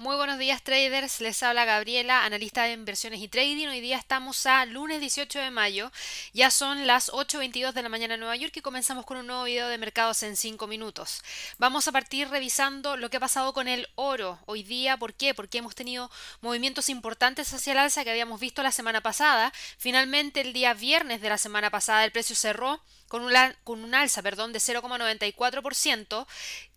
Muy buenos días traders, les habla Gabriela, analista de inversiones y trading. Hoy día estamos a lunes 18 de mayo, ya son las 8.22 de la mañana en Nueva York y comenzamos con un nuevo video de mercados en 5 minutos. Vamos a partir revisando lo que ha pasado con el oro hoy día, ¿por qué? Porque hemos tenido movimientos importantes hacia el alza que habíamos visto la semana pasada. Finalmente el día viernes de la semana pasada el precio cerró con un, con un alza perdón, de 0,94%,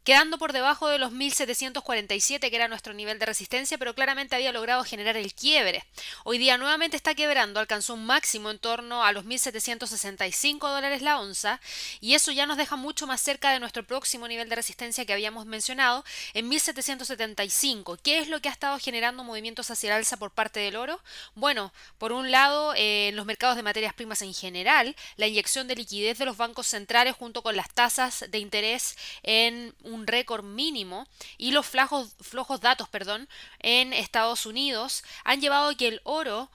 quedando por debajo de los 1747 que era nuestro nivel de resistencia, pero claramente había logrado generar el quiebre. Hoy día nuevamente está quebrando, alcanzó un máximo en torno a los 1765 dólares la onza y eso ya nos deja mucho más cerca de nuestro próximo nivel de resistencia que habíamos mencionado en 1775. ¿Qué es lo que ha estado generando movimientos hacia el alza por parte del oro? Bueno, por un lado, eh, en los mercados de materias primas en general, la inyección de liquidez de los bancos centrales junto con las tasas de interés en un récord mínimo y los flojos, flojos datos perdón, en Estados Unidos han llevado a que el oro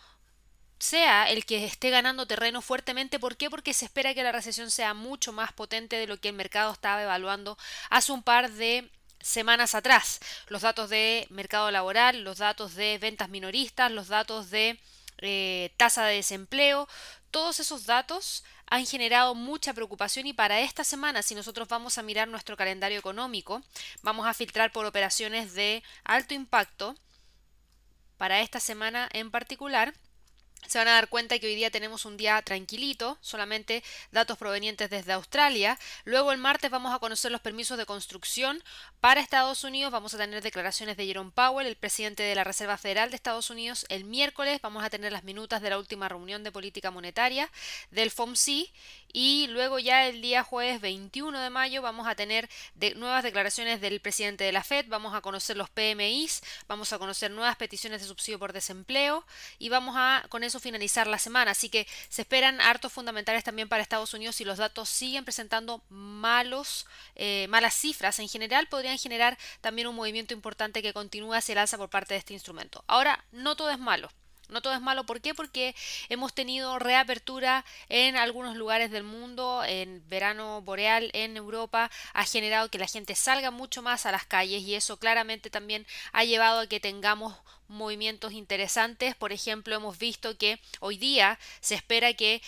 sea el que esté ganando terreno fuertemente. ¿Por qué? Porque se espera que la recesión sea mucho más potente de lo que el mercado estaba evaluando hace un par de semanas atrás. Los datos de mercado laboral, los datos de ventas minoristas, los datos de eh, tasa de desempleo, todos esos datos han generado mucha preocupación y para esta semana, si nosotros vamos a mirar nuestro calendario económico, vamos a filtrar por operaciones de alto impacto para esta semana en particular se van a dar cuenta que hoy día tenemos un día tranquilito, solamente datos provenientes desde Australia. Luego el martes vamos a conocer los permisos de construcción para Estados Unidos. Vamos a tener declaraciones de Jerome Powell, el presidente de la Reserva Federal de Estados Unidos. El miércoles vamos a tener las minutas de la última reunión de política monetaria del FOMC. Y luego ya el día jueves 21 de mayo vamos a tener nuevas declaraciones del presidente de la Fed. Vamos a conocer los PMIs, vamos a conocer nuevas peticiones de subsidio por desempleo y vamos a con eso finalizar la semana. Así que se esperan hartos fundamentales también para Estados Unidos y los datos siguen presentando malos, eh, malas cifras. En general podrían generar también un movimiento importante que continúe hacia el alza por parte de este instrumento. Ahora, no todo es malo. No todo es malo, ¿por qué? Porque hemos tenido reapertura en algunos lugares del mundo, en verano boreal en Europa, ha generado que la gente salga mucho más a las calles y eso claramente también ha llevado a que tengamos movimientos interesantes. Por ejemplo, hemos visto que hoy día se espera que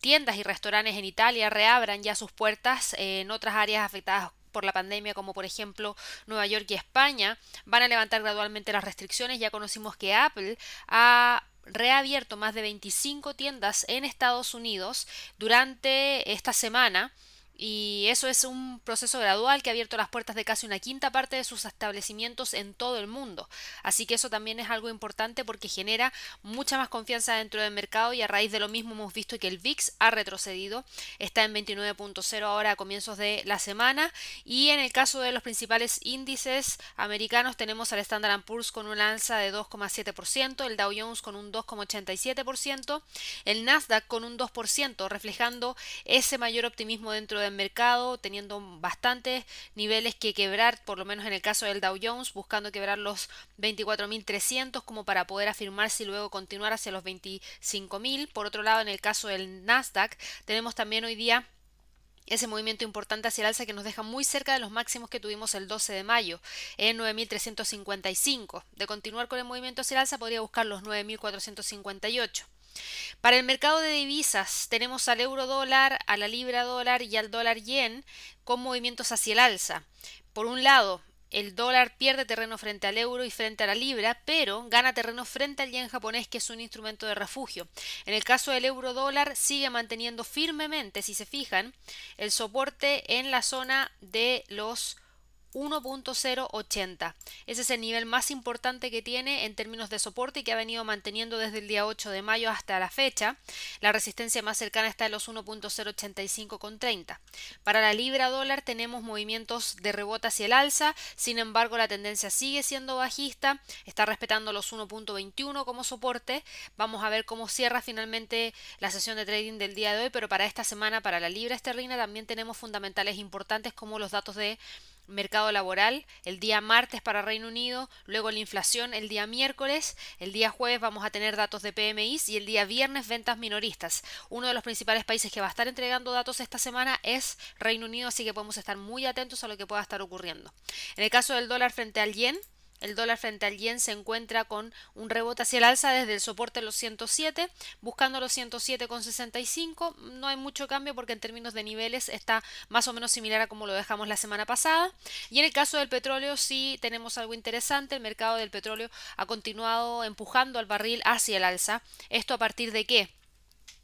tiendas y restaurantes en Italia reabran ya sus puertas en otras áreas afectadas por la pandemia, como por ejemplo Nueva York y España, van a levantar gradualmente las restricciones. Ya conocimos que Apple ha reabierto más de 25 tiendas en Estados Unidos durante esta semana y eso es un proceso gradual que ha abierto las puertas de casi una quinta parte de sus establecimientos en todo el mundo. Así que eso también es algo importante porque genera mucha más confianza dentro del mercado y a raíz de lo mismo hemos visto que el VIX ha retrocedido, está en 29.0 ahora a comienzos de la semana y en el caso de los principales índices americanos tenemos al Standard Poor's con un alza de 2,7%, el Dow Jones con un 2,87%, el Nasdaq con un 2%, reflejando ese mayor optimismo dentro del mercado, teniendo bastantes niveles que quebrar, por lo menos en el caso del Dow Jones, buscando quebrar los 24.300 como para poder afirmarse y luego continuar hacia los 25.000. Por otro lado, en el caso del Nasdaq, tenemos también hoy día ese movimiento importante hacia el alza que nos deja muy cerca de los máximos que tuvimos el 12 de mayo en 9.355. De continuar con el movimiento hacia el alza podría buscar los 9.458. Para el mercado de divisas tenemos al euro dólar, a la libra dólar y al dólar yen con movimientos hacia el alza. Por un lado, el dólar pierde terreno frente al euro y frente a la libra, pero gana terreno frente al yen japonés, que es un instrumento de refugio. En el caso del euro dólar, sigue manteniendo firmemente, si se fijan, el soporte en la zona de los 1.080. Ese es el nivel más importante que tiene en términos de soporte y que ha venido manteniendo desde el día 8 de mayo hasta la fecha. La resistencia más cercana está en los 1.085,30. Para la libra dólar tenemos movimientos de rebote hacia el alza, sin embargo la tendencia sigue siendo bajista, está respetando los 1.21 como soporte. Vamos a ver cómo cierra finalmente la sesión de trading del día de hoy, pero para esta semana para la libra esterlina también tenemos fundamentales importantes como los datos de mercado laboral el día martes para Reino Unido, luego la inflación el día miércoles, el día jueves vamos a tener datos de PMI y el día viernes ventas minoristas. Uno de los principales países que va a estar entregando datos esta semana es Reino Unido, así que podemos estar muy atentos a lo que pueda estar ocurriendo. En el caso del dólar frente al yen, el dólar frente al yen se encuentra con un rebote hacia el alza desde el soporte de los 107, buscando los 107,65. No hay mucho cambio porque en términos de niveles está más o menos similar a como lo dejamos la semana pasada. Y en el caso del petróleo sí tenemos algo interesante. El mercado del petróleo ha continuado empujando al barril hacia el alza. ¿Esto a partir de qué?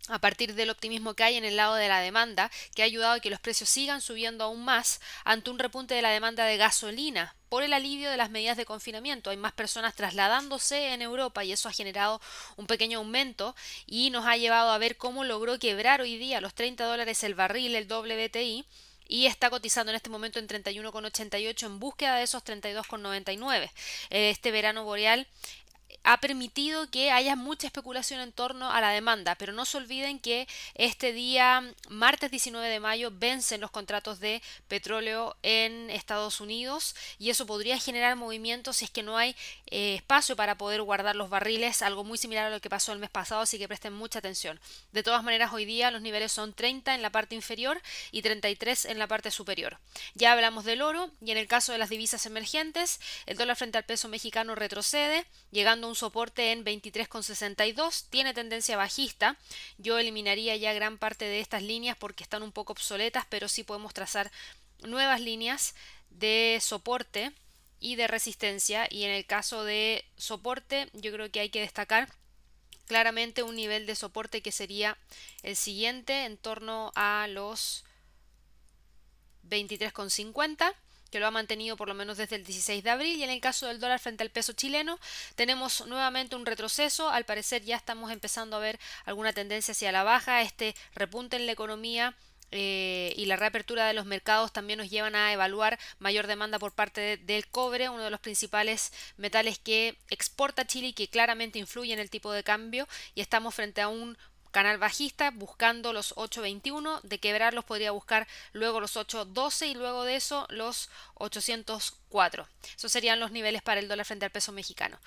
A partir del optimismo que hay en el lado de la demanda, que ha ayudado a que los precios sigan subiendo aún más ante un repunte de la demanda de gasolina por el alivio de las medidas de confinamiento. Hay más personas trasladándose en Europa y eso ha generado un pequeño aumento y nos ha llevado a ver cómo logró quebrar hoy día los 30 dólares el barril, el WTI, y está cotizando en este momento en 31,88 en búsqueda de esos 32,99. Este verano boreal ha permitido que haya mucha especulación en torno a la demanda, pero no se olviden que este día, martes 19 de mayo, vencen los contratos de petróleo en Estados Unidos y eso podría generar movimientos si es que no hay eh, espacio para poder guardar los barriles, algo muy similar a lo que pasó el mes pasado, así que presten mucha atención. De todas maneras, hoy día los niveles son 30 en la parte inferior y 33 en la parte superior. Ya hablamos del oro y en el caso de las divisas emergentes, el dólar frente al peso mexicano retrocede, llegando un soporte en 23,62, tiene tendencia bajista. Yo eliminaría ya gran parte de estas líneas porque están un poco obsoletas, pero sí podemos trazar nuevas líneas de soporte y de resistencia. Y en el caso de soporte, yo creo que hay que destacar claramente un nivel de soporte que sería el siguiente en torno a los 23,50 que lo ha mantenido por lo menos desde el 16 de abril. Y en el caso del dólar frente al peso chileno tenemos nuevamente un retroceso, al parecer ya estamos empezando a ver alguna tendencia hacia la baja, este repunte en la economía eh, y la reapertura de los mercados también nos llevan a evaluar mayor demanda por parte del cobre, uno de los principales metales que exporta Chile y que claramente influye en el tipo de cambio. Y estamos frente a un canal bajista buscando los 8.21, de quebrarlos podría buscar luego los 8.12 y luego de eso los 804. Esos serían los niveles para el dólar frente al peso mexicano,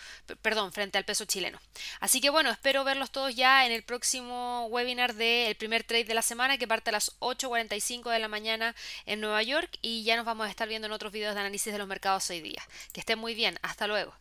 perdón, frente al peso chileno. Así que bueno, espero verlos todos ya en el próximo webinar del primer trade de la semana que parte a las 8.45 de la mañana en Nueva York y ya nos vamos a estar viendo en otros videos de análisis de los mercados hoy día. Que estén muy bien, hasta luego.